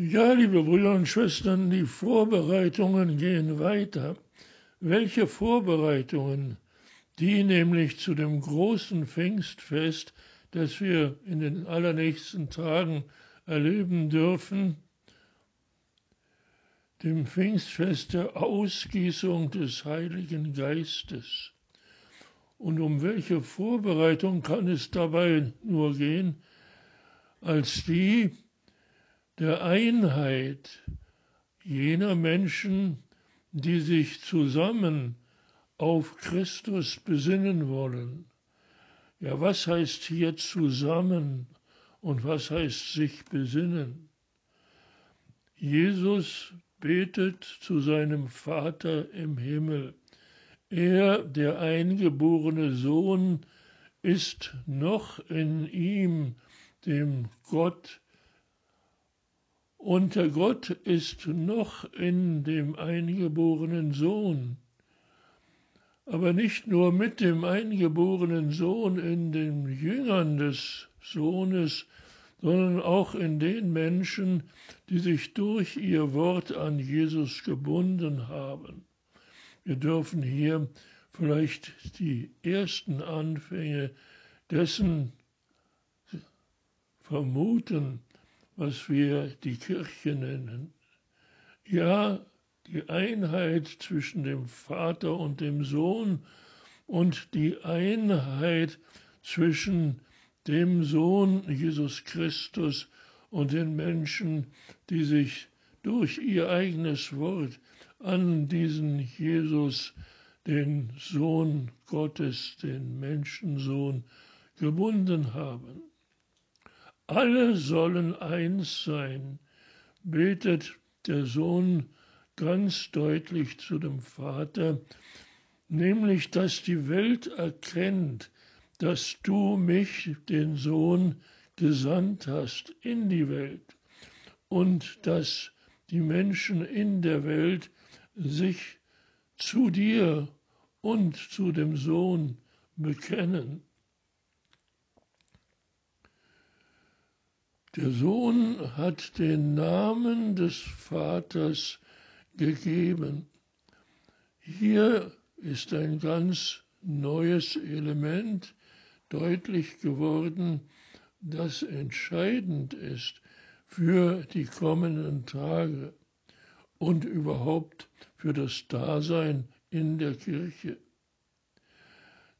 Ja, liebe Brüder und Schwestern, die Vorbereitungen gehen weiter. Welche Vorbereitungen? Die nämlich zu dem großen Pfingstfest, das wir in den allernächsten Tagen erleben dürfen, dem Pfingstfest der Ausgießung des Heiligen Geistes. Und um welche Vorbereitung kann es dabei nur gehen, als die, der Einheit jener Menschen, die sich zusammen auf Christus besinnen wollen. Ja, was heißt hier zusammen und was heißt sich besinnen? Jesus betet zu seinem Vater im Himmel. Er, der eingeborene Sohn, ist noch in ihm, dem Gott, und der Gott ist noch in dem eingeborenen Sohn. Aber nicht nur mit dem eingeborenen Sohn in den Jüngern des Sohnes, sondern auch in den Menschen, die sich durch ihr Wort an Jesus gebunden haben. Wir dürfen hier vielleicht die ersten Anfänge dessen vermuten, was wir die Kirche nennen. Ja, die Einheit zwischen dem Vater und dem Sohn und die Einheit zwischen dem Sohn Jesus Christus und den Menschen, die sich durch ihr eigenes Wort an diesen Jesus, den Sohn Gottes, den Menschensohn, gebunden haben. Alle sollen eins sein, betet der Sohn ganz deutlich zu dem Vater, nämlich dass die Welt erkennt, dass du mich, den Sohn, gesandt hast in die Welt und dass die Menschen in der Welt sich zu dir und zu dem Sohn bekennen. Der Sohn hat den Namen des Vaters gegeben. Hier ist ein ganz neues Element deutlich geworden, das entscheidend ist für die kommenden Tage und überhaupt für das Dasein in der Kirche.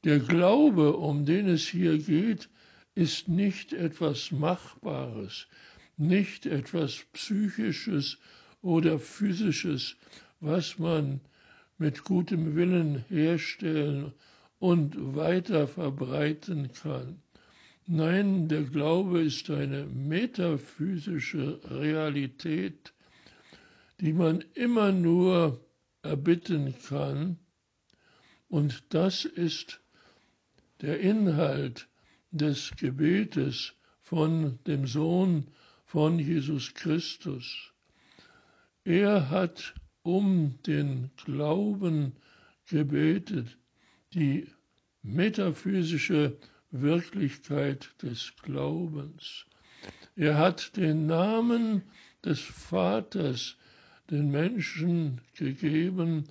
Der Glaube, um den es hier geht, ist nicht etwas Machbares, nicht etwas Psychisches oder Physisches, was man mit gutem Willen herstellen und weiter verbreiten kann. Nein, der Glaube ist eine metaphysische Realität, die man immer nur erbitten kann, und das ist der Inhalt des Gebetes von dem Sohn von Jesus Christus. Er hat um den Glauben gebetet, die metaphysische Wirklichkeit des Glaubens. Er hat den Namen des Vaters den Menschen gegeben,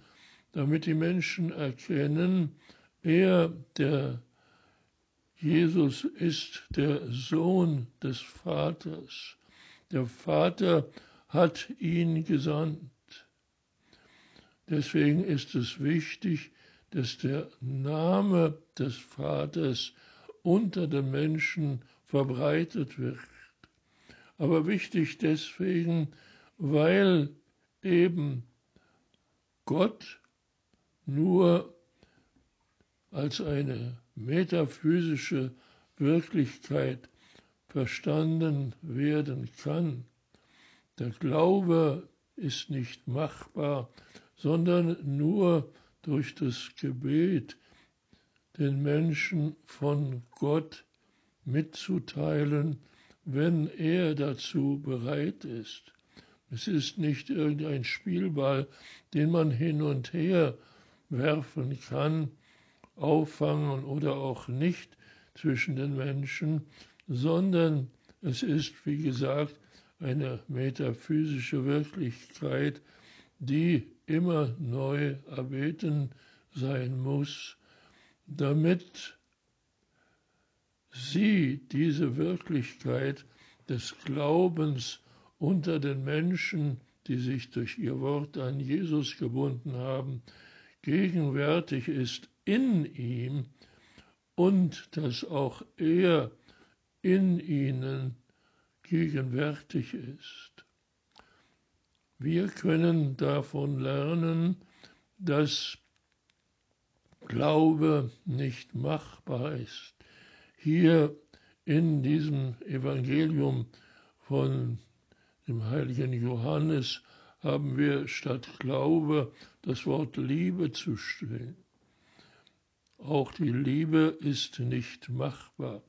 damit die Menschen erkennen, er, der Jesus ist der Sohn des Vaters. Der Vater hat ihn gesandt. Deswegen ist es wichtig, dass der Name des Vaters unter den Menschen verbreitet wird. Aber wichtig deswegen, weil eben Gott nur als eine metaphysische Wirklichkeit verstanden werden kann. Der Glaube ist nicht machbar, sondern nur durch das Gebet den Menschen von Gott mitzuteilen, wenn er dazu bereit ist. Es ist nicht irgendein Spielball, den man hin und her werfen kann, auffangen oder auch nicht zwischen den Menschen, sondern es ist, wie gesagt, eine metaphysische Wirklichkeit, die immer neu erbeten sein muss, damit sie diese Wirklichkeit des Glaubens unter den Menschen, die sich durch ihr Wort an Jesus gebunden haben, gegenwärtig ist in ihm und dass auch er in ihnen gegenwärtig ist. Wir können davon lernen, dass Glaube nicht machbar ist. Hier in diesem Evangelium von dem heiligen Johannes haben wir statt Glaube das Wort Liebe zu stehen. Auch die Liebe ist nicht machbar.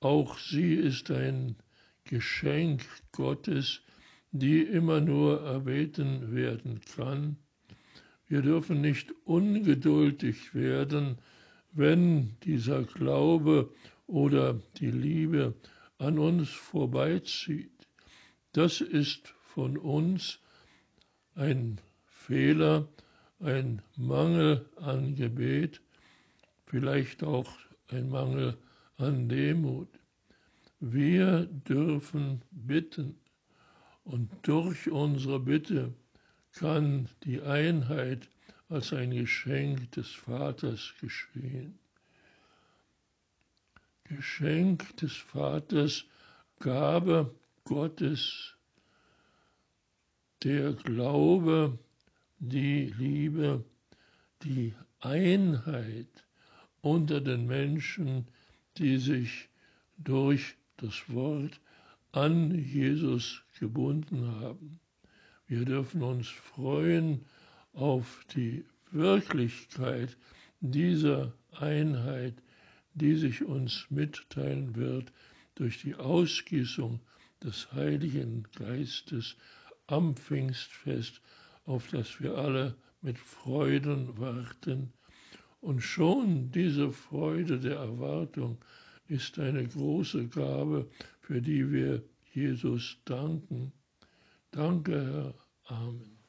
Auch sie ist ein Geschenk Gottes, die immer nur erbeten werden kann. Wir dürfen nicht ungeduldig werden, wenn dieser Glaube oder die Liebe an uns vorbeizieht. Das ist von uns ein Fehler, ein Mangel an Gebet, vielleicht auch ein Mangel an Demut. Wir dürfen bitten und durch unsere Bitte kann die Einheit als ein Geschenk des Vaters geschehen. Geschenk des Vaters, Gabe Gottes, der Glaube, die Liebe, die Einheit unter den Menschen, die sich durch das Wort an Jesus gebunden haben. Wir dürfen uns freuen auf die Wirklichkeit dieser Einheit, die sich uns mitteilen wird durch die Ausgießung des Heiligen Geistes am Pfingstfest, auf das wir alle mit Freuden warten. Und schon diese Freude der Erwartung ist eine große Gabe, für die wir Jesus danken. Danke, Herr. Amen.